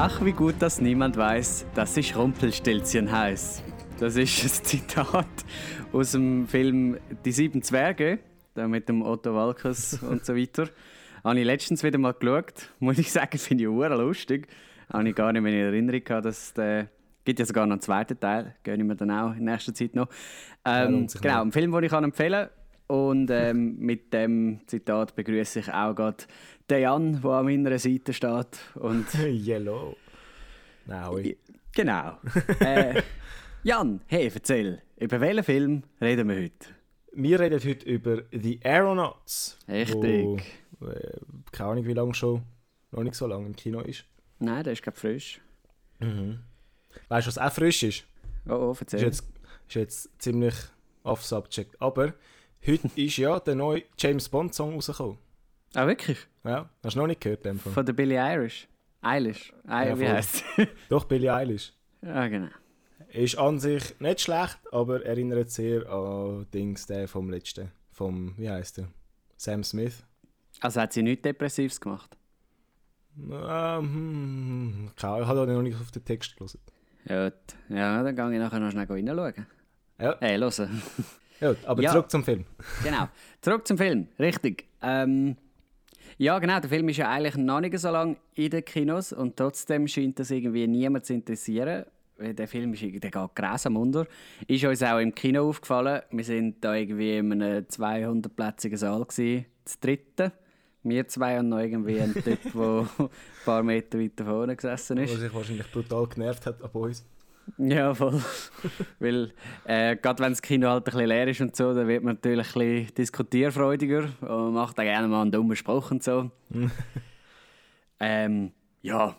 Ach, wie gut, dass niemand weiß, dass ich Rumpelstilzchen heiß. Das ist ein Zitat aus dem Film Die sieben Zwerge, da mit dem Otto Walkes und so weiter. Habe ich letztens wieder mal geschaut. Muss ich sagen, finde ich auch lustig. Habe ich gar nicht mehr in Erinnerung gehabt, dass der gibt ja sogar noch einen zweiten Teil, gönne ich mir dann auch in nächster Zeit noch. Ähm, ja, genau, ein Film, den ich empfehlen kann. Und ähm, mit dem Zitat begrüße ich auch gerade den Jan, der an meiner Seite steht. Und Yellow. Nein. Genau. äh, Jan, hey, erzähl, über welchen Film reden wir heute? Wir reden heute über The Aeronauts. Richtig. Wo, äh, keine Ahnung, wie lange schon, noch nicht so lange im Kino ist. Nein, der ist gerade frisch. Mhm. Weißt du, was auch frisch ist? Oh, oh erzähl. Ist jetzt, ist jetzt ziemlich off-subject. Aber heute ist ja der neue James Bond-Song rausgekommen. Ah, wirklich? Ja, hast du noch nicht gehört? Dem Von der Billie Irish. Eilish. I ja, wie heißt Doch, Billie Eilish. Ja, genau. Ist an sich nicht schlecht, aber erinnert sehr an Dings der vom letzten. Vom, wie heißt der? Sam Smith. Also hat sie nichts Depressives gemacht? Ähm, ich habe noch nicht auf den Text gelesen. Ja, ja, dann gehe ich nachher noch schnell reinschauen. Ja. Äh, hören. Ja, aber ja. zurück zum Film. genau, zurück zum Film, richtig. Ähm, ja, genau, der Film ist ja eigentlich noch nicht so lange in den Kinos und trotzdem scheint das irgendwie niemand zu interessieren. Der Film ist, der geht grausam unter. Ist uns auch im Kino aufgefallen. Wir sind da irgendwie in einem 200-plätzigen Saal, gewesen, das dritte. Wir zwei haben noch irgendwie einen Typ, der ein paar Meter weiter vorne gesessen ist. Der sich wahrscheinlich brutal genervt hat ab uns. Ja, voll. Weil, äh, gerade wenn das Kino halt ein bisschen leer ist und so, dann wird man natürlich ein bisschen diskutierfreudiger und macht dann gerne mal einen dummen Spruch und so. ähm, ja,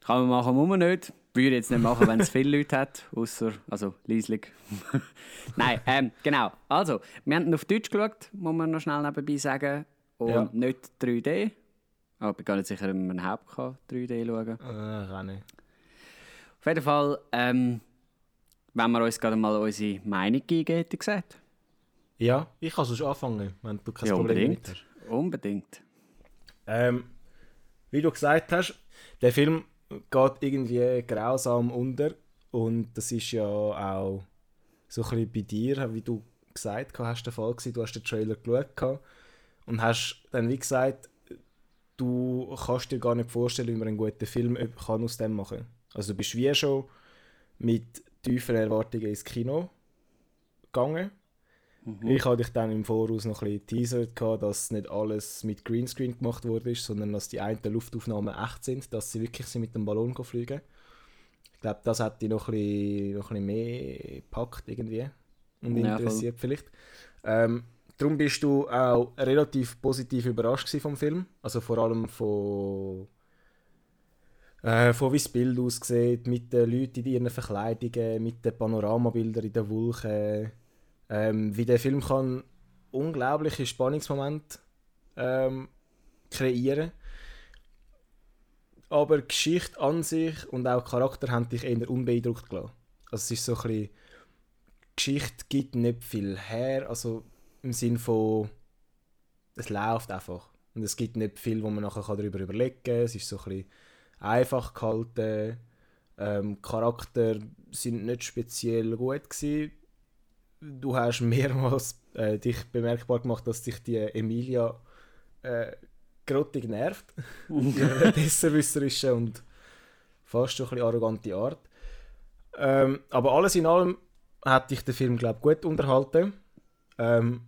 kann man machen, muss man nicht. Würde jetzt nicht machen, wenn es viele Leute hat, außer also leislich. Nein, ähm, genau. Also, wir haben auf Deutsch geschaut, muss man noch schnell nebenbei sagen und ja. nicht 3D. Aber ich bin gar nicht sicher, ob man überhaupt 3D schauen kann. Äh, kann nicht. Auf jeden Fall, ähm, wenn wir uns gerade mal unsere Meinung geben, hätte ich gesagt. Ja, ich kann sonst anfangen, wenn du kein ja, Problem unbedingt. hast. Unbedingt. Ähm, wie du gesagt hast, der Film geht irgendwie grausam unter und das ist ja auch so ein bisschen bei dir, wie du gesagt hast, der Fall gewesen. Du hast den Trailer geschaut und hast dann wie gesagt, du kannst dir gar nicht vorstellen, wie man einen guten Film kann aus dem machen kann. Also du bist wie schon mit tiefen Erwartungen ins Kino gegangen. Mhm. Ich hatte dich dann im Voraus noch ein bisschen teasert, dass nicht alles mit Greenscreen gemacht wurde, sondern dass die einen Luftaufnahmen echt sind, dass sie wirklich sind mit dem Ballon fliegen. Ich glaube, das hat dich noch ein bisschen, noch ein bisschen mehr gepackt irgendwie und ja, interessiert voll. vielleicht. Ähm, darum bist du auch relativ positiv überrascht vom Film, also vor allem von, äh, von wie das Bild aussieht, mit den Leuten in ihren Verkleidungen, mit den Panoramabildern in den Wolken, ähm, wie der Film kann unglaubliche Spannungsmomente ähm, kreieren aber die Geschichte an sich und auch Charakter haben dich eher unbeeindruckt gelassen. Also es ist so ein bisschen, Geschichte gibt nicht viel her, also im Sinn von, es läuft einfach. Und es gibt nicht viel, wo man nachher darüber überlegen kann. Es ist so ein bisschen einfach gehalten. Ähm, Charakter sind nicht speziell gut gewesen. Du hast mehrmals äh, dich bemerkbar gemacht, dass dich die Emilia äh, grottig nervt. Ihre besserwisserische und fast schon ein bisschen arrogante Art. Ähm, aber alles in allem hat dich der Film, glaube gut unterhalten. Ähm,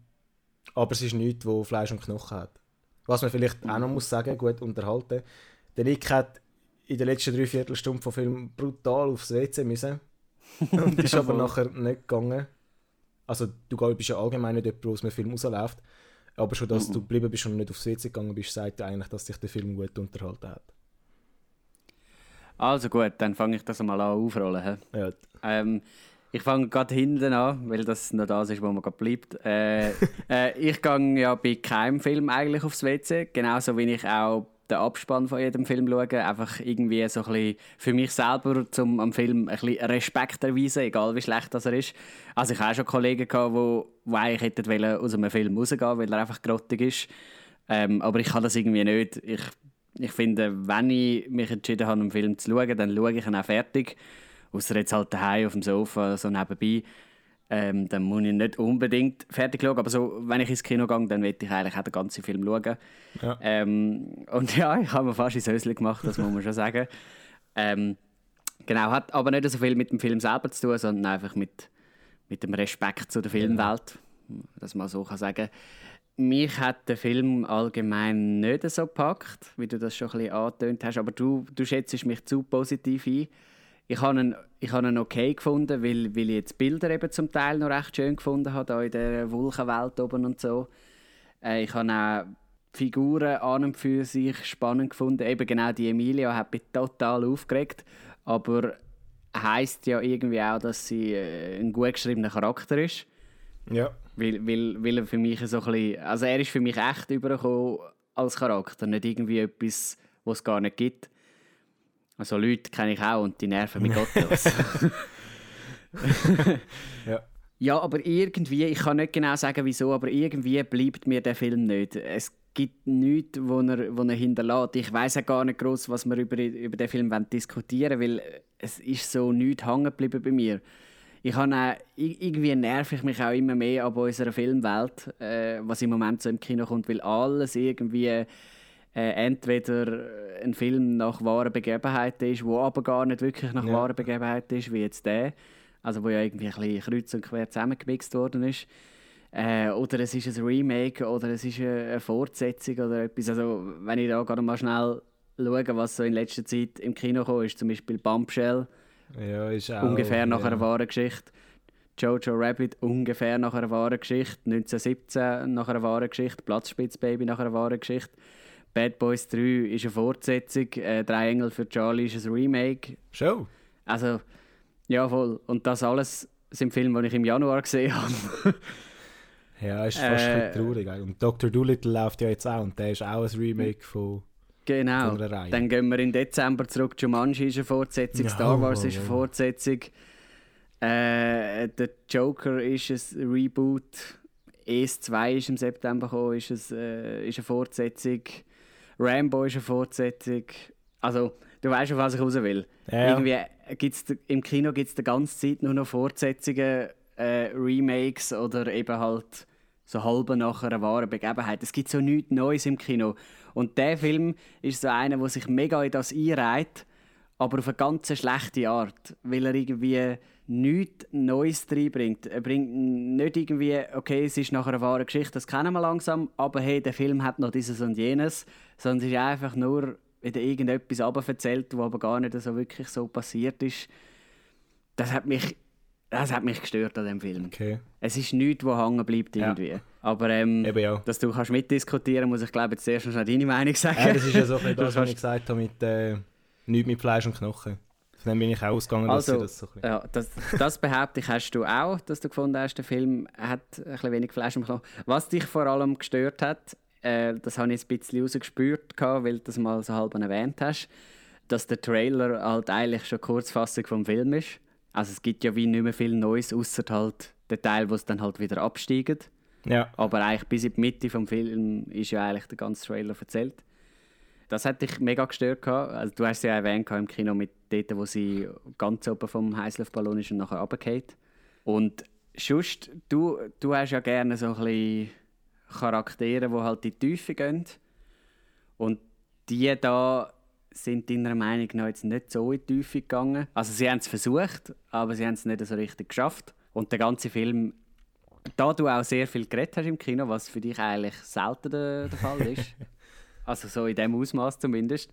aber es ist nichts, wo Fleisch und Knochen hat. Was man vielleicht auch noch muss sagen, gut unterhalten. Der Nick hat in den letzten drei Viertelstunden vom Film brutal aufs WC müssen. Und ist aber nachher nicht gegangen. Also du bist ja allgemein nicht jemand, der aus einem Film rausläuft. Aber schon, dass du geblieben bist und nicht aufs WC gegangen bist, zeigt eigentlich, dass dich der Film gut unterhalten hat. Also gut, dann fange ich das mal an aufrollen. Ja. Ähm, ich fange gerade hinten an, weil das noch das ist, wo man gerade bleibt. Äh, äh, ich gehe ja bei keinem Film eigentlich aufs WC, genauso wie ich auch den Abspann von jedem Film schaue. Einfach irgendwie so ein bisschen für mich selber, um am Film ein bisschen Respekt erweisen, egal wie schlecht das er ist. Also ich hatte auch schon Kollegen, gehabt, die, die eigentlich hätten aus einem Film rausgehen weil er einfach grottig ist. Ähm, aber ich kann das irgendwie nicht. Ich ich finde, wenn ich mich entschieden habe, einen Film zu schauen, dann schaue ich ihn auch fertig. Außer jetzt halt daheim auf dem Sofa, so nebenbei. Ähm, dann muss ich nicht unbedingt fertig schauen. Aber so, wenn ich ins Kino gehe, dann will ich eigentlich auch den ganzen Film schauen. Ja. Ähm, und ja, ich habe mir fast ins Höschen gemacht, das muss man schon sagen. Ähm, genau, hat aber nicht so viel mit dem Film selber zu tun, sondern einfach mit, mit dem Respekt zu der Filmwelt, dass man so kann sagen Mich hat der Film allgemein nicht so gepackt, wie du das schon ein bisschen angetönt hast, aber du, du schätzt mich zu positiv ein. Ich habe ihn, ich habe ihn okay gefunden, weil, weil ich jetzt Bilder eben zum Teil noch recht schön gefunden habe, da in der Wolkenwelt oben und so. Äh, ich habe auch Figuren an und für sich spannend gefunden. Eben genau die Emilia hat mich total aufgeregt, aber heißt ja irgendwie auch, dass sie äh, ein gut geschriebener Charakter ist. Ja. Weil, weil, weil er für mich so ein bisschen, also er ist für mich echt übergekommen als Charakter, nicht irgendwie etwas, was es gar nicht gibt. Also Leute kenne ich auch und die nerven mich gottlos. ja. Ja, aber irgendwie, ich kann nicht genau sagen wieso, aber irgendwie bleibt mir der Film nicht. Es gibt nichts, wo er, wo er hinterlässt. Ich weiß auch gar nicht groß, was wir über, über den Film diskutieren wollen, weil es ist so nichts hängen geblieben bei mir. Ich habe auch, irgendwie nerv ich mich auch immer mehr an unserer Filmwelt, äh, was im Moment so im Kino kommt, weil alles irgendwie äh, entweder ein Film nach wahren Begebenheiten ist, wo aber gar nicht wirklich nach Ja. wahren Begebenheiten ist, wie jetzt der. Also wo ja irgendwie ein bisschen kreuz und quer zusammengemixt worden ist. Äh, oder es ist ein Remake oder es ist eine, Fortsetzung oder etwas. Also wenn ich da gerade mal schnell schaue, was so in letzter Zeit im Kino kam, ist zum Beispiel Bumpshell, Ja, ist auch... ungefähr nach ja. einer wahren Geschichte. Jojo Rabbit, ungefähr nach einer wahren Geschichte. 1917 nach einer wahren Geschichte. Platzspitzbaby nach einer wahren Geschichte. Bad Boys 3 ist eine Fortsetzung. Äh, Drei Engel für Charlie ist ein Remake. Schon? Also, ja, voll. Und das alles sind Filme, die ich im Januar gesehen habe. Ja, ist fast ein Äh, traurig. Und Dr. Dolittle läuft ja jetzt auch und der ist auch ein Remake von... genau. Von einer Reihe. Dann gehen wir in Dezember zurück. Jumanji ist eine Fortsetzung. Ja, Star Wars oh, ist eine. Fortsetzung. Äh, der Joker ist ein Reboot. Es 2 ist im September gekommen, ist, es, äh, ist eine Fortsetzung. Rambo ist eine Fortsetzung. Also, du weißt, auf was ich raus will. Ja. Irgendwie gibt's, d- im Kino gibt es die ganze Zeit nur noch Fortsetzungen, äh, Remakes oder eben halt so halbe nach einer wahren Begebenheit. Es gibt so nichts Neues im Kino. Und der Film ist so einer, der sich mega in das einreiht, aber auf eine ganz schlechte Art, weil er irgendwie nichts Neues reinbringt. Er bringt nicht irgendwie, okay, es ist nach einer wahren Geschichte, das kennen wir langsam, aber hey, der Film hat noch dieses und jenes, sondern es ist einfach nur wieder irgendetwas erzählt, was aber gar nicht so wirklich so passiert ist. Das hat mich, das hat mich gestört an dem Film. Okay. Es ist nichts, was hängen bleibt Ja. irgendwie. Aber ähm, ja. dass du kannst mitdiskutieren muss ich glaube jetzt zuerst noch deine Meinung sagen. Ja, das ist ja so ein Du das, was ich gesagt habe mit äh, nichts mit Fleisch und Knochen. Von dem bin ich auch ausgegangen, dass Also, sie das so ein bisschen... Ja, das, das behaupte ich, hast du auch, dass du gefunden hast, der Film hat ein bisschen wenig Fleisch im Knochen. Was dich vor allem gestört hat, äh, das habe ich jetzt ein bisschen rausgespürt, weil du das mal so halb erwähnt hast, dass der Trailer halt eigentlich schon Kurzfassung vom Film ist. Also es gibt ja wie nicht mehr viel Neues, außer halt der Teil, wo es dann halt wieder absteigt. Ja. Aber eigentlich bis in die Mitte vom Film ist ja eigentlich der ganze Trailer erzählt. Das hat dich mega gestört. gehabt. Also, du hast ja erwähnt im Kino mit dort, wo sie ganz oben vom Heißluftballon ist und nachher runterfällt. Und sonst, du, du hast ja gerne so ein bisschen Charaktere, die halt in die Tiefe gehen. Und die da sind deiner Meinung nach jetzt nicht so in die Tiefe gegangen. Also sie haben es versucht, aber sie haben es nicht so richtig geschafft. Und der ganze Film, da du auch sehr viel geredet hast im Kino, was für dich eigentlich selten der, der Fall ist, also so in dem Ausmaß zumindest,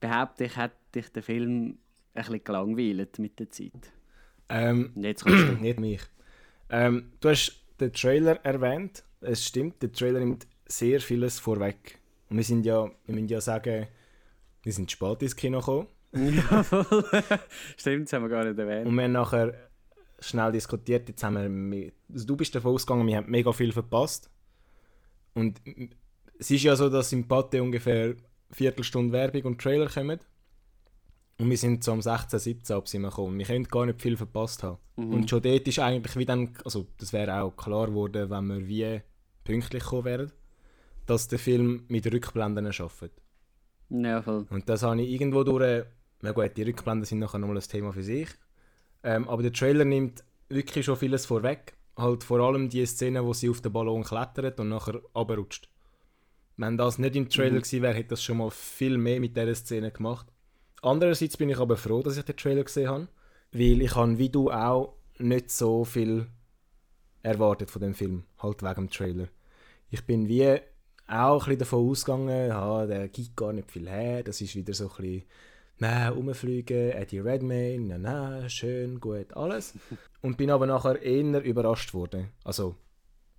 behaupte ich, hat dich der Film ein bisschen gelangweilt mit der Zeit. Ähm, jetzt kommst du. nicht mich. Ähm, du hast den Trailer erwähnt. Es stimmt, der Trailer nimmt sehr vieles vorweg. Und wir sind ja, wir müssen ja sagen, wir sind spät ins Kino gekommen. Jawohl. Stimmt, das haben wir gar nicht erwähnt. Und wir haben nachher schnell diskutiert. Jetzt haben wir, also du bist davon ausgegangen, wir haben mega viel verpasst. Und es ist ja so, dass im Pate ungefähr eine Viertelstunde Werbung und Trailer kommen. Und wir sind so um 16, 17 ab sind wir gekommen. Wir können gar nicht viel verpasst haben. Und schon dort ist eigentlich wie dann, also das wäre auch klar geworden, wenn wir wie pünktlich gekommen wären, dass der Film mit Rückblenden arbeitet. Ja, voll. Und das habe ich irgendwo durch. Na gut, die Rückblenden sind nachher nochmal ein Thema für sich. Ähm, aber der Trailer nimmt wirklich schon vieles vorweg. Halt vor allem die Szene, wo sie auf den Ballon klettert und nachher runterrutscht. Wenn das nicht im Trailer Mhm. gewesen wäre, hätte das schon mal viel mehr mit dieser Szene gemacht. Andererseits bin ich aber froh, dass ich den Trailer gesehen habe, weil ich habe wie du auch nicht so viel erwartet von dem Film, halt wegen dem Trailer. Ich bin wie auch ein bisschen davon ausgegangen, ja, der gibt gar nicht viel her, das ist wieder so ein bisschen, nein, rumfliegen, Eddie Redmayne, nein, nein, schön, gut, alles. Und bin aber nachher eher überrascht worden. Also,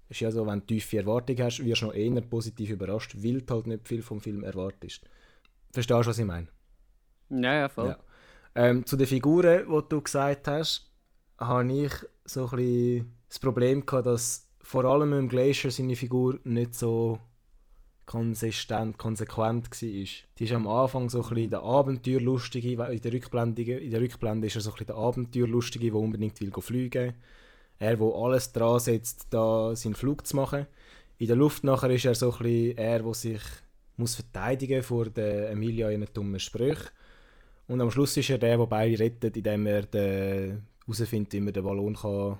ist ja so, wenn du tiefe Erwartungen hast, wirst du noch eher positiv überrascht, weil du halt nicht viel vom Film erwartest. Verstehst du, was ich meine? Ja, ja, voll. Ja. Ähm, zu den Figuren, die du gesagt hast, habe ich so ein das Problem gehabt, dass vor allem im Glacier seine Figur nicht so konsistent, konsequent war. Die ist am Anfang so ein der Abenteuerlustige, in der Rückblende, in der Rückblende ist er so ein der Abenteuerlustige, der unbedingt will fliegen Er, der alles dran setzt, da seinen Flug zu machen. In der Luft nachher ist er so ein bisschen er, der sich muss verteidigen vor der Emilia in dummen Sprüchen. Und am Schluss ist er der, der beide rettet, indem er den- herausfindet, wie man den Ballon kann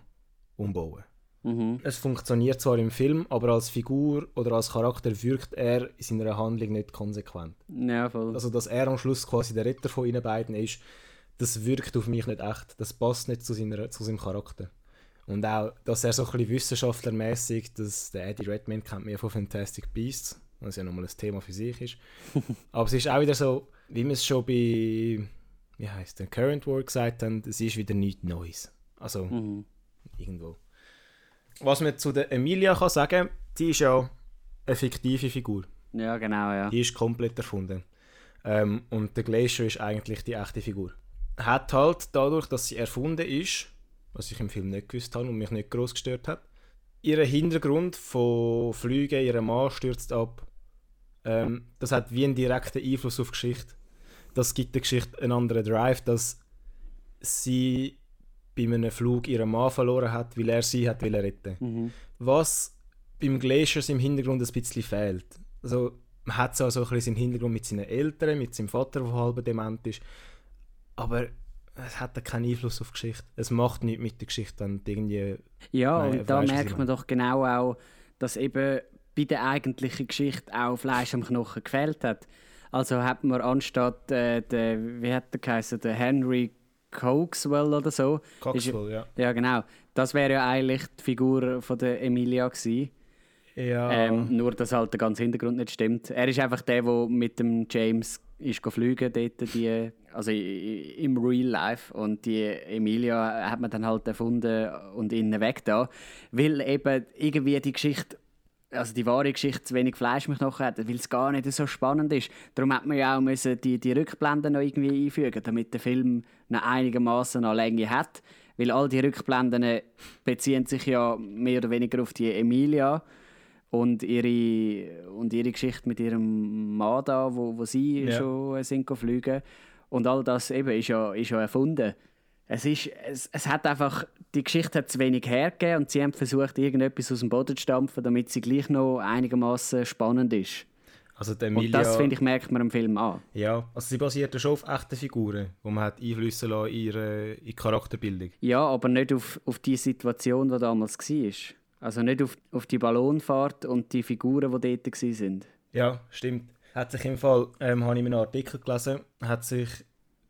umbauen kann. Mhm. Es funktioniert zwar im Film, aber als Figur oder als Charakter wirkt er in seiner Handlung nicht konsequent. Ja, voll. Also, dass er am Schluss quasi der Retter von ihnen beiden ist, das wirkt auf mich nicht echt. Das passt nicht zu, seiner, zu seinem Charakter. Und auch, dass er so ein bisschen wissenschaftlermäßig, dass der Eddie Redmayne kennt mir von Fantastic Beasts, was ja nochmal ein Thema für sich ist. Aber es ist auch wieder so, wie wir es schon bei, wie heißt der Current War gesagt haben, es ist wieder nichts Neues. Also, Mhm. irgendwo. Was man zu der Emilia kann sagen, die ist ja eine fiktive Figur. Ja, genau, ja. Die ist komplett erfunden. Ähm, und der Glacier ist eigentlich die echte Figur. Hat halt dadurch, dass sie erfunden ist, was ich im Film nicht gewusst habe und mich nicht groß gestört hat, ihren Hintergrund von Flügen, ihre Mann stürzt ab. Ähm, das hat wie einen direkten Einfluss auf die Geschichte. Das gibt der Geschichte einen anderen Drive, dass sie bei einem Flug ihren Mann verloren hat, weil er sie hat retten. Mhm. Was beim Glaciers im Hintergrund ein bisschen fehlt. Also, man hat so, so ein bisschen seinen Hintergrund mit seinen Eltern, mit seinem Vater, der halb dement ist. Aber es hat keinen Einfluss auf die Geschichte. Es macht nichts mit der Geschichte, wenn irgendwie... Ja, Nein, und da merkt man doch genau auch, dass eben bei der eigentlichen Geschichte auch Fleisch am Knochen gefehlt hat. Also hat man anstatt, äh, der, wie hat der geheißen, der Henry Coxwell oder so. Coxwell, ja. Ja, genau. Das wäre ja eigentlich die Figur von der Emilia gewesen. Ja, Ähm, nur, dass halt der ganze Hintergrund nicht stimmt. Er ist einfach der, der mit dem James ist fliegen dort, die, also im Real Life. Und die Emilia hat man dann halt erfunden und innen weg da. Weil eben irgendwie die Geschichte, also die wahre Geschichte zu wenig Fleisch mich noch hat, weil es gar nicht so spannend ist. Darum hat man ja auch müssen die, die Rückblenden noch irgendwie einfügen, damit der Film noch einigermaßen an Länge hat. Weil all die Rückblenden beziehen sich ja mehr oder weniger auf die Emilia und ihre, und ihre Geschichte mit ihrem Mann da, wo, wo sie Ja. schon sind fliegen. Und all das eben ist ja, ist ja erfunden. Es, ist, es, es hat einfach, die Geschichte hat zu wenig hergegeben und sie haben versucht, irgendetwas aus dem Boden zu stampfen, damit sie gleich noch einigermaßen spannend ist. also der Und Emilia... das, finde ich, merkt man im Film an. Ja, also sie basiert ja schon auf echten Figuren, die man hat einflüssen lassen in ihre, in die Charakterbildung. Ja, aber nicht auf, auf die Situation, die damals war. Also nicht auf, auf die Ballonfahrt und die Figuren, die dort waren. Ja, stimmt. Hat sich im Fall, ähm, habe ich in einem Artikel gelesen, hat sich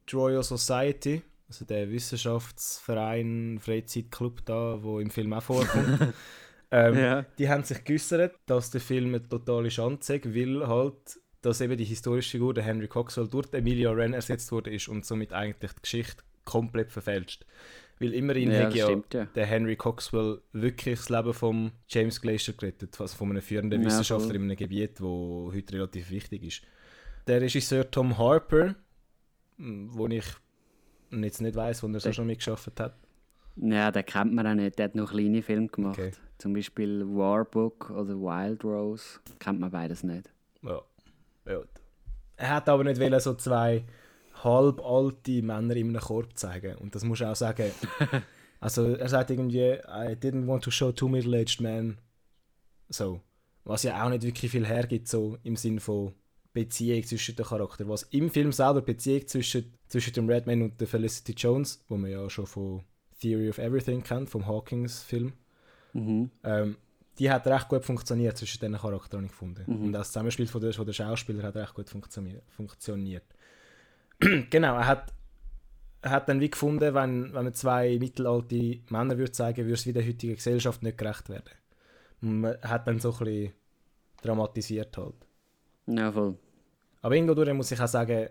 die Royal Society, also der Wissenschaftsverein, Freizeitclub da, wo im Film auch vorkommt, ähm, Ja. die haben sich geäußert, dass der Film eine totale Schande ist, weil halt, dass eben die historische Figur, der Henry Coxwell, durch Emilia Wren ersetzt wurde ist und somit eigentlich die Geschichte komplett verfälscht. Weil immerhin Ja, hat ja, stimmt, ja. der Henry Coxwell wirklich das Leben von James Glacier gerettet, also von einem führenden Ja, Wissenschaftler voll. in einem Gebiet, wo heute relativ wichtig ist. Der Regisseur Tom Harper, wo ich jetzt nicht weiß, wo er so schon mitgeschafft hat. Ja, den kennt man auch nicht. Der hat noch kleine Filme gemacht. Okay. Zum Beispiel Warbook oder Wild Rose. Kennt man beides nicht. Ja. ja. Er hat aber nicht wollen, so zwei halb alte Männer in einem Korb zeigen. Und das muss ich auch sagen. also er sagt irgendwie, I didn't want to show two middle-aged men. So. Was ja auch nicht wirklich viel hergibt, so im Sinn von Beziehung zwischen den Charakteren. Was im Film selber Beziehung zwischen, zwischen dem Redman und der Felicity Jones, wo man ja schon von Theory of Everything kennt, vom Hawkins-Film, Mhm. ähm, die hat recht gut funktioniert zwischen diesen Charakteren, gefunden. Mhm. Und das Zusammenspiel von der, von der Schauspieler hat recht gut funktioniert. funktioniert. genau, er hat, er hat dann wie gefunden, wenn, wenn man zwei mittelalte Männer würde zeigen, würde es wie der heutigen Gesellschaft nicht gerecht werden. Man hat dann so ein bisschen dramatisiert halt. Ja, voll. Aber irgendwo muss ich auch sagen,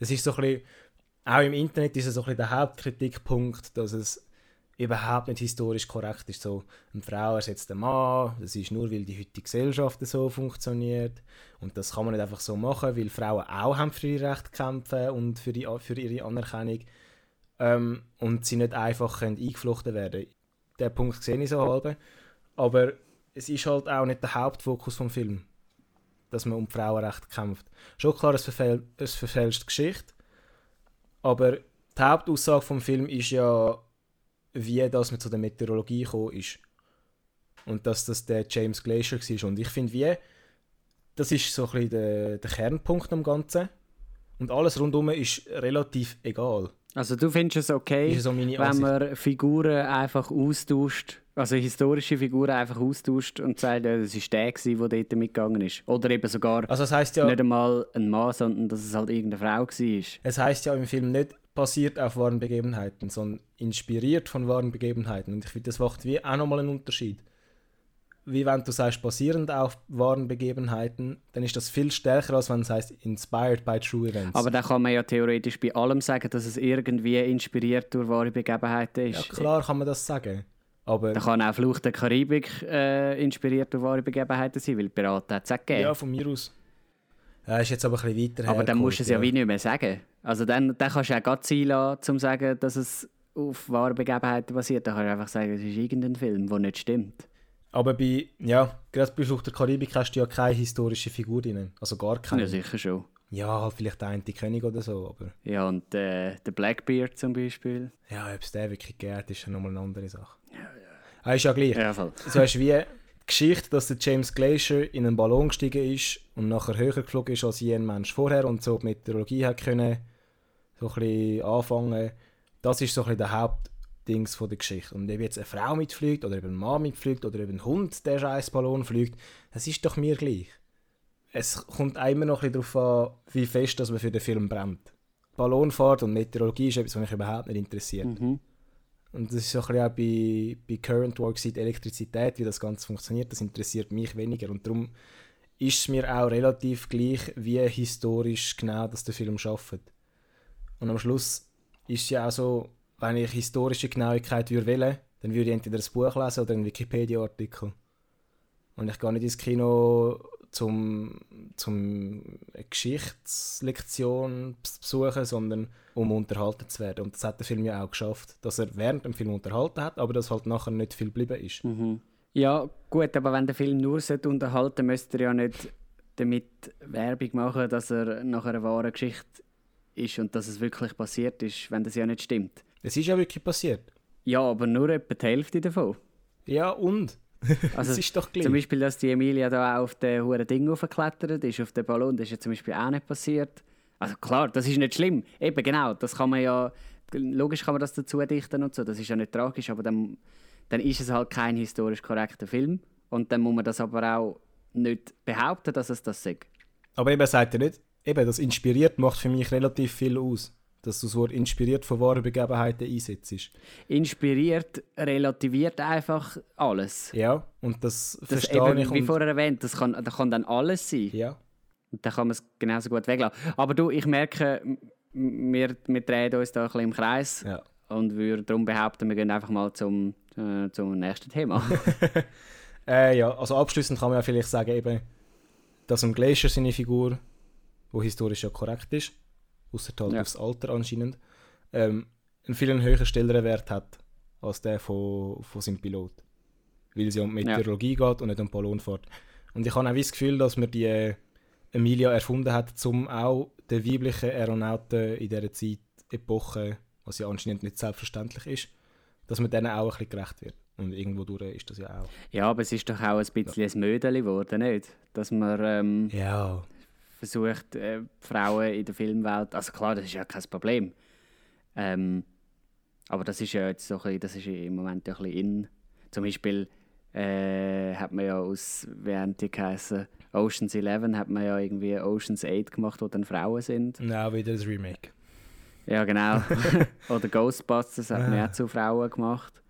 es ist so ein bisschen, auch im Internet ist es so ein bisschen der Hauptkritikpunkt, dass es überhaupt nicht historisch korrekt ist. So, eine Frau ersetzt einen Mann, das ist nur, weil die heutige Gesellschaft so funktioniert. Und das kann man nicht einfach so machen, weil Frauen auch haben für ihre Rechte kämpfen und für, die, für ihre Anerkennung. Ähm, und sie nicht einfach können eingeflochten werden Den Punkt sehe ich so halb. Aber es ist halt auch nicht der Hauptfokus vom Film, dass man um Frauenrechte kämpft. Schon klar, es, verfäl es verfälscht die Geschichte, aber die Hauptaussage vom Film ist ja, wie das man zu der Meteorologie gekommen ist. Und dass das der James Glacier war. Und ich finde, wie, das ist so ein bisschen der, der Kernpunkt am Ganzen. Und alles rundum ist relativ egal. Also du findest es okay, so wenn man Figuren einfach austauscht, also historische Figuren einfach austauscht und sagt, ja, das ist der, gewesen, der dort mitgegangen ist. Oder eben sogar Also es heißt ja, nicht einmal ein Mann, sondern dass es halt irgendeine Frau war. es heißt ja im Film nicht basiert auf wahren Begebenheiten, sondern inspiriert von wahren Begebenheiten. Und ich finde, das macht wie auch nochmal einen Unterschied. Wie wenn du sagst, basierend auf wahren Begebenheiten, dann ist das viel stärker, als wenn es heißt, inspired by true events. Aber da kann man ja theoretisch bei allem sagen, dass es irgendwie inspiriert durch wahre Begebenheiten ja, ist. klar kann man das sagen. Aber Da kann auch Fluch der Karibik äh, inspiriert durch wahre Begebenheiten sein, weil Piraten hat es auch gegeben. ja, von mir aus. Ja, ist jetzt aber ein bisschen weiter Aber dann musst du es ja hergeholt, wie nicht mehr sagen. Also dann, dann kannst du auch gerade sein lassen, um zu sagen, dass es auf wahren Begebenheiten basiert. Dann kannst du einfach sagen, es ist irgendein Film, der nicht stimmt. Aber bei, ja, gerade bei Flucht der Karibik hast du ja keine historische Figur drin. Also gar keine. Ja, sicher schon. Ja, vielleicht der eine König oder so, aber Ja, und äh, der Blackbeard zum Beispiel. ja, ob es den wirklich geht, ist ja nochmal eine andere Sache. Ja, ja. Ah, ist ja gleich. Ja, voll. So hast du wie die Geschichte, dass der James Glacier in einen Ballon gestiegen ist und nachher höher geflogen ist als jeden Mensch vorher und so die Meteorologie hat können so ein bisschen anfangen. Das ist so ein bisschen der Hauptdings von der Geschichte. Und ob jetzt eine Frau mitfliegt oder eben ein Mann mitfliegt oder eben ein Hund, der scheiß Ballon fliegt, das ist doch mir gleich. Es kommt auch immer noch ein bisschen darauf an, wie fest dass man für den Film brennt. Ballonfahrt und Meteorologie ist etwas, was mich überhaupt nicht interessiert. Mhm. Und das ist so ein bisschen auch bei, bei Current die Elektrizität, wie das Ganze funktioniert, das interessiert mich weniger. Und darum ist es mir auch relativ gleich, wie historisch genau das der Film schafft. Und am Schluss ist es ja auch so, wenn ich historische Genauigkeit würde wählen, dann würde ich entweder ein Buch lesen oder einen Wikipedia-Artikel. Und ich gehe nicht ins Kino, zum, zum eine Geschichtslektion zu besuchen, sondern um unterhalten zu werden. Und das hat der Film ja auch geschafft, dass er während dem Film unterhalten hat, aber dass halt nachher nicht viel geblieben ist. Mhm. Ja, gut, aber wenn der Film nur sollte unterhalten müsste er ja nicht damit Werbung machen, dass er nach einer wahren Geschichte ist und dass es wirklich passiert ist, wenn das ja nicht stimmt. Es ist ja wirklich passiert. Ja, aber nur etwa die Hälfte davon. Ja, und? Also das ist doch gleich. Zum Beispiel, dass die Emilia da auch auf den hohen Ding aufgeklettert ist, auf den Ballon, das ist ja zum Beispiel auch nicht passiert. Also klar, das ist nicht schlimm. Eben genau, das kann man ja, logisch kann man das dazu dichten und so, das ist ja nicht tragisch, aber dann, dann ist es halt kein historisch korrekter Film und dann muss man das aber auch nicht behaupten, dass es das ist. Aber eben sagt er nicht, eben das inspiriert macht für mich relativ viel aus. Dass du das Wort inspiriert von wahren Begebenheiten einsetzt. Inspiriert, relativiert einfach alles. Ja, und das, Das verstehe eben, ich. wie vorher erwähnt, das kann, das kann dann alles sein. ja. Und dann kann man es genauso gut weglassen. Aber du, ich merke, wir, wir drehen uns da ein bisschen im Kreis ja. und würde darum behaupten, wir gehen einfach mal zum, äh, zum nächsten Thema. Äh, ja, also abschließend kann man ja vielleicht sagen, eben, dass ein Glacier seine Figur, wo historisch ja korrekt ist, außer halt Ja. aufs Alter anscheinend, ähm, einen viel höheren Stellenwert hat als der von, von seinem Pilot. Weil es ja um Meteorologie geht und nicht um Ballonfahrt. Und ich habe auch das Gefühl, dass man die äh, Emilia erfunden hat, um auch den weiblichen Aeronauten in dieser Zeit, Epoche, was ja anscheinend nicht selbstverständlich ist, dass man denen auch ein bisschen gerecht wird. Und irgendwo durch ist das ja auch. ja, aber es ist doch auch ein bisschen ein Mödeli geworden, nicht? Dass man ähm, Ja. Versucht, äh, Frauen in der Filmwelt, also klar, das ist ja kein Problem. Ähm, aber das ist ja jetzt so ein bisschen, das ist im Moment ein bisschen in. Zum Beispiel äh, hat man ja aus, wie haben die geheißen, Oceans 11 hat man ja irgendwie Oceans 8 gemacht, wo dann Frauen sind. Nein, wieder das Remake. Ja, genau. Oder Ghostbusters hat man ja zu Frauen gemacht.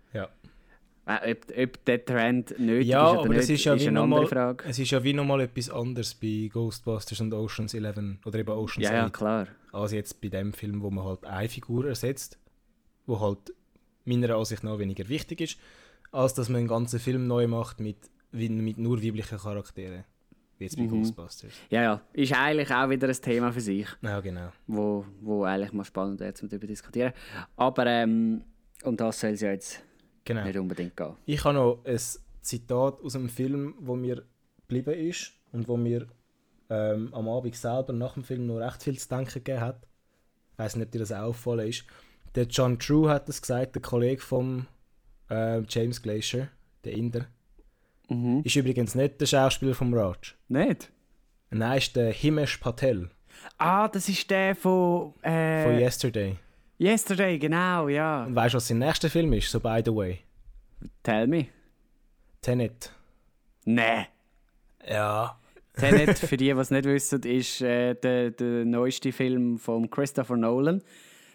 Ja. Äh, Ob, ob der Trend nötig Ja, ist oder aber nicht, es ist ja wie eine andere Frage. Es ist ja wie nochmal etwas anderes bei Ghostbusters und Oceans 11 oder eben Oceans Ja, ja, 8 klar. als jetzt bei dem Film, wo man halt eine Figur ersetzt, wo halt meiner Ansicht nach weniger wichtig ist, als dass man einen ganzen Film neu macht mit, mit nur weiblichen Charakteren. Wie jetzt bei Mhm. Ghostbusters. Ja, ja. Ist eigentlich auch wieder ein Thema für sich. Ja, genau. wo, wo eigentlich mal spannend wäre, um darüber zu diskutieren. Aber ähm, um das soll es ja jetzt genau. nicht unbedingt gehen. Ich habe noch ein Zitat aus einem Film, wo mir geblieben ist und wo mir ähm, am Abend selber nach dem Film noch recht viel zu denken gegeben hat. Ich weiß nicht, ob dir das auch auffallen ist. Der John True hat das gesagt, der Kollege von äh, James Glacier, der Inder. Mhm. Ist übrigens nicht der Schauspieler vom Raj. Nicht? Nein, ist der Himesh Patel Ah, das ist der von, äh, von Yesterday. Yesterday, genau, ja. Und weißt du, was sein nächster Film ist? So by the way. Tell me. Tenet. Nee. Ja. Tenet, für die, die es nicht wissen, ist äh, der, der neueste Film von Christopher Nolan.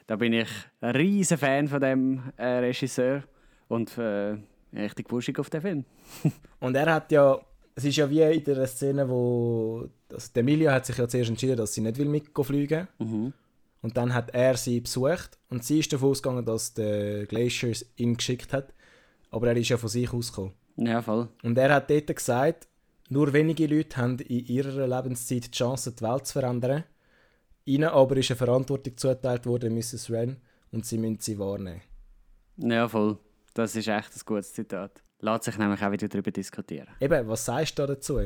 Da bin ich ein riesen Fan von dem äh, Regisseur und äh, richtig wuschig auf den Film. Und er hat ja, es ist ja wie in der Szene, wo also Emilia hat sich ja zuerst entschieden, dass sie nicht will mitfliegen Mhm. Und dann hat er sie besucht und sie ist davon ausgegangen, dass der Glacier ihn geschickt hat. Aber er ist ja von sich ausgekommen. Ja, voll. Und er hat dort gesagt, nur wenige Leute haben in ihrer Lebenszeit die Chance, die Welt zu verändern. Ihnen aber ist eine Verantwortung zugeteilt worden, Mrs. Wren, und sie müssen sie wahrnehmen. Ja, voll. Das ist echt ein gutes Zitat. Lässt sich nämlich auch wieder darüber diskutieren. Eben, was sagst du da dazu?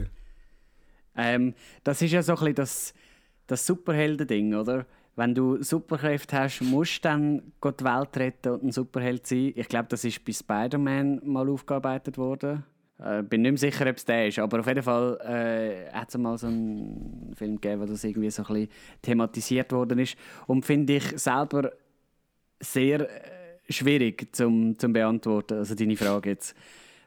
Ähm, das ist ja so ein bisschen das, das Superhelden-Ding, oder? Wenn du Superkräfte hast, musst du dann Gott die Welt retten und ein Superheld sein. Ich glaube, das ist bei Spider-Man mal aufgearbeitet worden. Äh, bin nicht mehr sicher, ob es der ist, aber auf jeden Fall äh, hat es mal so einen Film gegeben, wo das irgendwie so ein bisschen thematisiert worden ist. Und finde ich selber sehr äh, schwierig zum, zum beantworten, also deine Frage jetzt,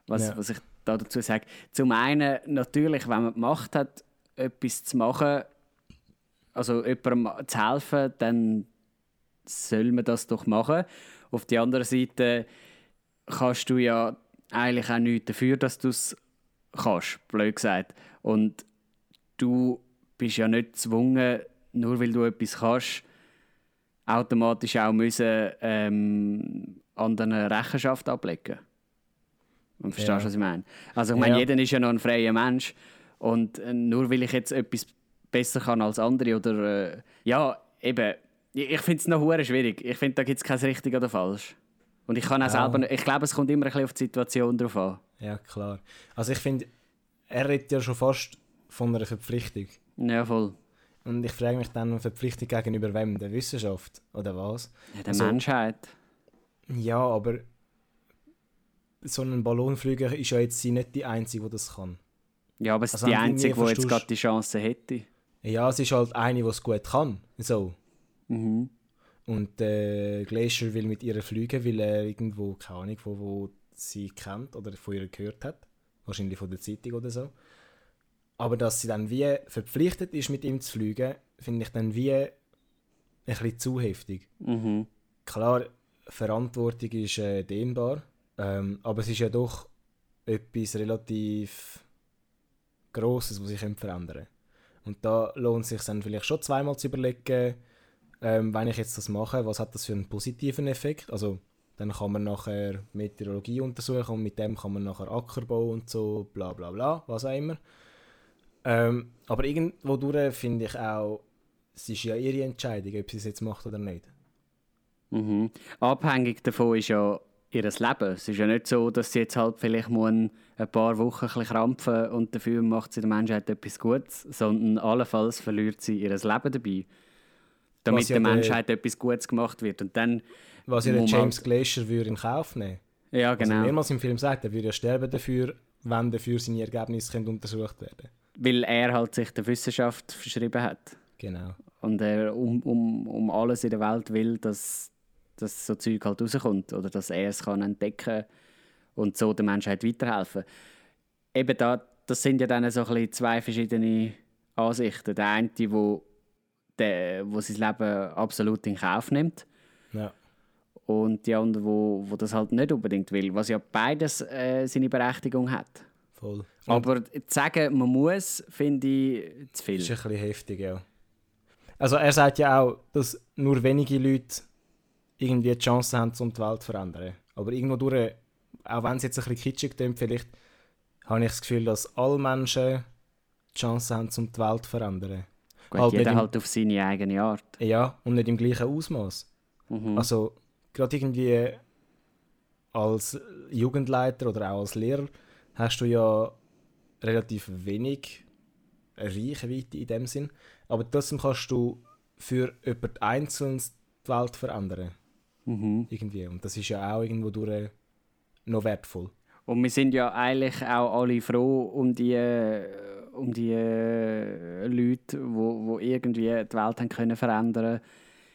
was, Ja. was ich da dazu sage. Zum einen natürlich, wenn man die Macht hat, etwas zu machen, also jemandem zu helfen, dann soll man das doch machen. Auf der anderen Seite kannst du ja eigentlich auch nichts dafür, dass du es kannst, blöd gesagt. Und du bist ja nicht gezwungen, nur weil du etwas kannst, automatisch auch müssen, ähm, anderen Rechenschaft ablegen. Und verstehst du, Ja. was ich meine? Also ich meine, Ja. jeder ist ja noch ein freier Mensch und äh, nur weil ich jetzt etwas besser kann als andere oder äh, ja, eben, ich, ich finde es noch schwierig. Ich finde, da gibt es kein richtig oder falsch. Und ich kann auch Ja. selber, ich glaube, es kommt immer ein bisschen auf die Situation drauf an. Ja, klar. Also ich finde, er redet ja schon fast von einer Verpflichtung. Ja, voll. Und ich frage mich dann, eine Verpflichtung gegenüber wem? Der Wissenschaft? Oder was? Ja, der Also- Menschheit. Ja, aber so ein Ballonflüger ist ja jetzt sie nicht die Einzige, die das kann. Ja, aber es ist Also die Einzige, die jetzt gerade die Chance hätte. Ja, es ist halt eine, die es gut kann. So. Mhm. Und äh, Glacier will mit ihr fliegen, weil er irgendwo, keine Ahnung, wo, wo sie kennt oder von ihr gehört hat. Wahrscheinlich von der Zeitung oder so. Aber dass sie dann wie verpflichtet ist, mit ihm zu fliegen, finde ich dann wie ein bisschen zu heftig. Mhm. Klar, Verantwortung ist äh, dehnbar, ähm, aber es ist ja doch etwas relativ Grosses, was sich verändern. Und da lohnt es sich dann vielleicht schon zweimal zu überlegen, ähm, wenn ich jetzt das mache, was hat das für einen positiven Effekt? Also dann kann man nachher Meteorologie untersuchen und mit dem kann man nachher Ackerbau und so, bla bla bla, was auch immer. Ähm, aber irgendwo durch finde ich auch, es ist ja ihre Entscheidung, ob sie es jetzt macht oder nicht. Mhm. Abhängig davon ist ja ihr Leben. Es ist ja nicht so, dass sie jetzt halt vielleicht muss ein paar Wochen ein bisschen krampfen und dafür macht sie der Menschheit etwas Gutes, sondern allenfalls verliert sie ihr Leben dabei. Damit Was ja der Menschheit etwas Gutes gemacht wird. Und dann, Was ja Moment. James Glacier würde in Kauf nehmen. ja Also genau, mehrmals im Film sagt, er würde ja sterben dafür, wenn dafür seine Ergebnisse können untersucht werden weil er halt sich der Wissenschaft verschrieben hat. Genau. Und er um, um, um alles in der Welt will, dass, dass so Zeug halt rauskommt oder dass er es kann entdecken und so der Menschheit weiterhelfen. Eben da, das sind ja dann so ein zwei verschiedene Ansichten. Der eine, wo, der, wo sein Leben absolut in Kauf nimmt Ja. und die andere, wo, wo das halt nicht unbedingt will, was ja beides äh, seine Berechtigung hat. Voll. Aber zu sagen, man muss, finde ich zu viel. das ist ein bisschen heftig, ja. Also er sagt ja auch, dass nur wenige Leute irgendwie die Chance haben, um die Welt zu verändern. Aber irgendwo durch, auch wenn es jetzt ein bisschen kitschig klingt, vielleicht habe ich das Gefühl, dass alle Menschen die Chance haben, um die Welt zu verändern. Gut, halt jeder im- halt auf seine eigene Art. Ja, und nicht im gleichen Ausmaß. Mhm. Also gerade irgendwie als Jugendleiter oder auch als Lehrer hast du ja relativ wenig Reichweite in dem Sinn, aber trotzdem kannst du für jemand Einzelnes die Welt verändern. Mhm. Irgendwie. Und das ist ja auch irgendwo durch noch wertvoll. Und wir sind ja eigentlich auch alle froh um die, äh, um die äh, Leute, wo, wo irgendwie die Welt haben können verändern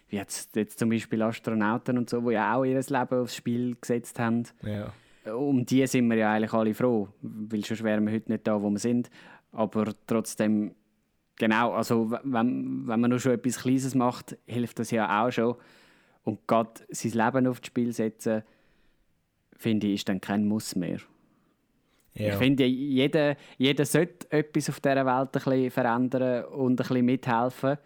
Wie jetzt, jetzt zum Beispiel Astronauten und so, die ja auch ihr Leben aufs Spiel gesetzt haben. Ja. Um die sind wir ja eigentlich alle froh, weil sonst wären wir heute nicht da, wo wir sind. Aber trotzdem, genau, also wenn, wenn man nur schon etwas Kleines macht, hilft das ja auch schon. Und gerade sein Leben aufs Spiel setzen, finde ich, ist dann kein Muss mehr. ja. Ich finde, jeder, jeder sollte etwas auf dieser Welt ein bisschen verändern und ein bisschen mithelfen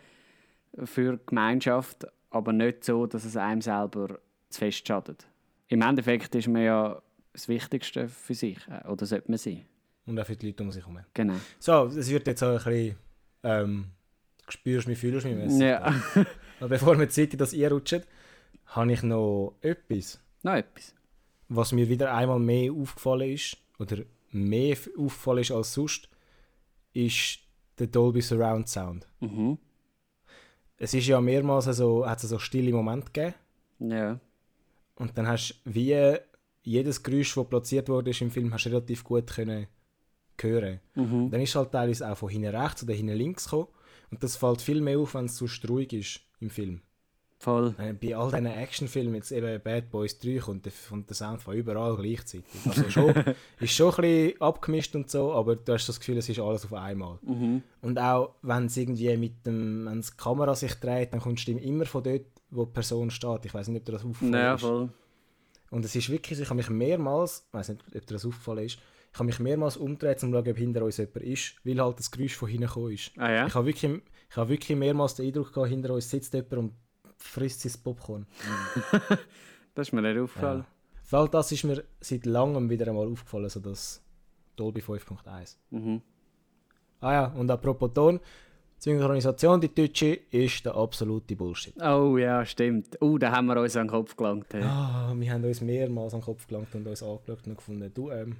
für die Gemeinschaft, aber nicht so, dass es einem selber zu fest schadet. Im Endeffekt ist man ja das Wichtigste für sich, äh, oder sollte man sein. Und auch für die Leute um sich herum. Genau. So, es wird jetzt auch ein bisschen ähm, spürst mich, fühlst mich mäßig. Ja, Aber bevor wir die Zeit in das einrutschen, habe ich noch etwas. noch etwas. was mir wieder einmal mehr aufgefallen ist, oder mehr aufgefallen ist als sonst, ist der Dolby Surround Sound. Mhm. Es ist ja mehrmals so, hat es so stille Momente gegeben Ja. und dann hast du wie jedes Geräusch, das platziert wurde im Film, hast du relativ gut können hören. Mhm. Dann ist halt teilweise auch von hinten rechts oder hinten links gekommen und das fällt viel mehr auf, wenn es so ruhig ist im Film. Voll. Bei all diesen Actionfilmen, jetzt eben Bad Boys 3, kommt der, kommt der Sound von überall gleichzeitig. Also schon, ist schon ein bisschen abgemischt und so, aber du hast das Gefühl, es ist alles auf einmal. Mhm. Und auch wenn es irgendwie mit dem, wenn die Kamera sich dreht, dann kommt die Stimme immer von dort, wo die Person steht. Ich weiß nicht, ob dir das aufgefallen Ja, ist. voll. Und es ist wirklich, ich habe mich mehrmals, ich weiß nicht, ob dir das aufgefallen ist, ich habe mich mehrmals umgedreht, um zu schauen, ob hinter uns jemand ist, weil halt das Geräusch von hinten gekommen ist. Ah ja? Ich habe wirklich, ich habe wirklich mehrmals den Eindruck gehabt, hinter uns sitzt jemand und frisst sein Popcorn. Das ist mir nicht aufgefallen. Weil das ist mir seit langem wieder einmal aufgefallen, so das Dolby 5.1. Mhm. Ah ja, und apropos Ton, die Synchronisation, die deutsche, ist der absolute Bullshit. Oh ja, stimmt. Oh, da haben wir uns an den Kopf gelangt. hey. Ah, wir haben uns mehrmals an den Kopf gelangt und uns angeschaut und gefunden, du, ähm,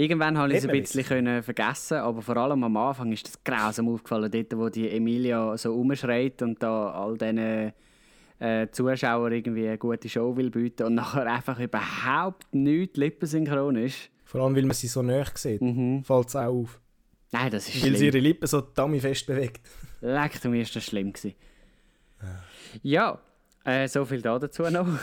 Irgendwann habe ich es ein bisschen können vergessen, aber vor allem am Anfang ist das grausam aufgefallen, dort, wo die Emilia so rumschreit und da all diesen äh, Zuschauern irgendwie eine gute Show will bieten und nachher einfach überhaupt nichts lippensynchron ist. vor allem, weil man sie so näher sieht, Mhm. fällt es auch auf. Nein, das ist Weil sie schlimm. ihre Lippen so dummy-fest bewegt. Leck, mir ist das schlimm gewesen. Ja, äh, so viel da dazu noch.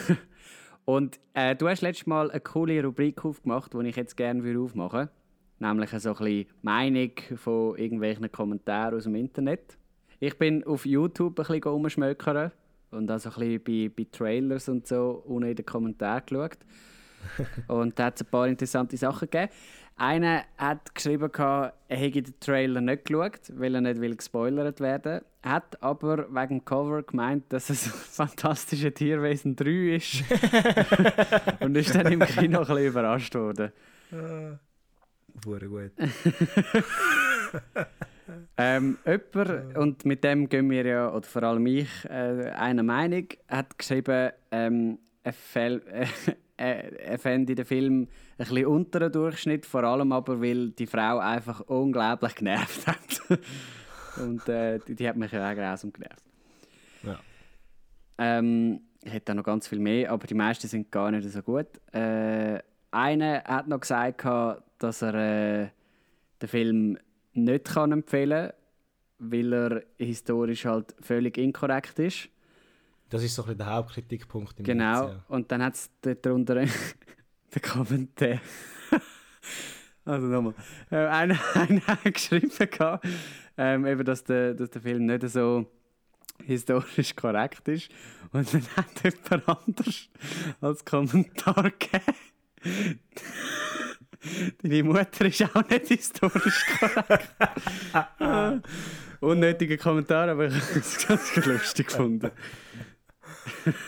Und äh, du hast letztes Mal eine coole Rubrik aufgemacht, die ich jetzt gerne aufmachen würde. Nämlich so ein bisschen Meinung von irgendwelchen Kommentaren aus dem Internet. Ich bin auf YouTube ein bisschen rumschmökern und also ein bisschen bei, bei Trailers und so unten in den Kommentaren geschaut. und da hat es ein paar interessante Sachen gegeben. Einer hat geschrieben, gehabt, er hätte den Trailer nicht geschaut, weil er nicht will gespoilert werden hat aber wegen dem Cover gemeint, dass es Fantastische Tierwesen 3 ist. und ist dann im Kino ein bisschen überrascht worden. Hure gut. Ähm, jemand, und mit dem gehen wir ja, oder vor allem ich, äh, einer Meinung, hat geschrieben, ähm, er, fäll, äh, fände den Film ein bisschen unter Durchschnitt, vor allem aber, weil die Frau einfach unglaublich genervt hat. und äh, die, die hat mich ja auch grausam genervt. Ja. Ähm, ich hätte da noch ganz viel mehr, aber die meisten sind gar nicht so gut. Äh, einer hat noch gesagt, dass er äh, den Film nicht kann empfehlen weil er historisch halt völlig inkorrekt ist. Das ist so ein bisschen der Hauptkritikpunkt im Genau. Netz, ja. Und dann hat es darunter den Kommentar. also nochmal. Äh, einer, einer hat geschrieben, gehabt, ähm, eben, dass, der, dass der Film nicht so historisch korrekt ist. Und dann hat jemand anders als Kommentar gegeben. Deine Mutter ist auch nicht historisch korrekt. Ah, Unnötiger Kommentar, aber ich habe es ganz lustig gefunden.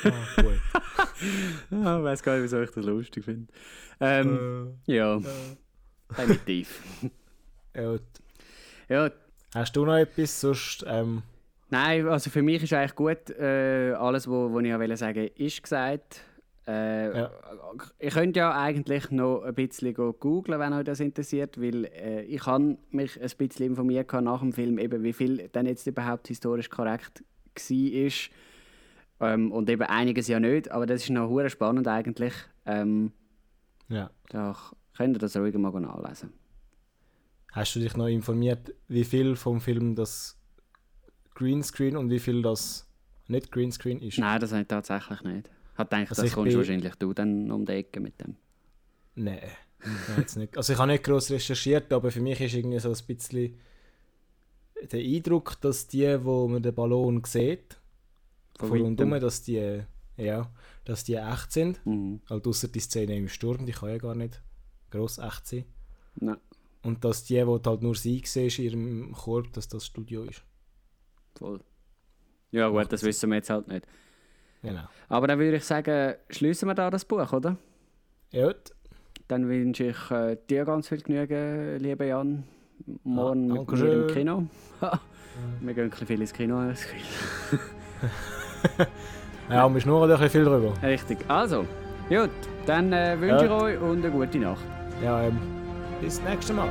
Ah, gut. Ah, Ich weiß gar nicht, wieso ich das lustig finde. Ähm, ja, definitiv. Äh, ja, gut. Ja, Hast du noch etwas? Sonst, ähm, nein, also für mich ist eigentlich gut, äh, alles, was ich auch sagen wollte, ist gesagt. Äh, Ja. Ich könnte ja eigentlich noch ein bisschen go googlen, wenn euch das interessiert, weil äh, ich habe mich ein bisschen informiert nach dem Film, eben wie viel dann jetzt überhaupt historisch korrekt war. Ähm, und eben einiges ja nicht, aber das ist noch hure spannend eigentlich. Ähm, ja. da könnt ihr das ruhig mal nachlesen. Hast du dich noch informiert, wie viel vom Film das Greenscreen und wie viel das nicht Greenscreen ist? Nein, das habe ich tatsächlich nicht. Ich habe gedacht, Also das kommst bin- wahrscheinlich du dann um die Ecke mit dem. Nein. Nein, jetzt nicht. Also ich habe nicht groß recherchiert, aber für mich ist irgendwie so ein bisschen der Eindruck, dass die, wo man den Ballon sieht, Von von rundum, dass die, ja, dass die echt sind. Mhm. Halt ausser die Szene im Sturm, die kann ja gar nicht gross echt sein. Nein, Und dass die, wo du halt nur sie siehst in ihrem Korb, dass das Studio ist. voll. Ja gut, das wissen wir jetzt halt nicht. Genau. Aber dann würde ich sagen, schließen wir da das Buch, oder? Ja. Dann wünsche ich äh, dir ganz viel Genügen, lieber Jan. Morgen mit danke mir im. Kino. wir gehen ein bisschen viel ins Kino. habe ich das Gefühl. Ja, wir schnurren da ein bisschen viel drüber. Richtig. Also, gut. Dann äh, wünsche ich Ja. euch und eine gute Nacht. Ja, ähm, bis nächstes Mal.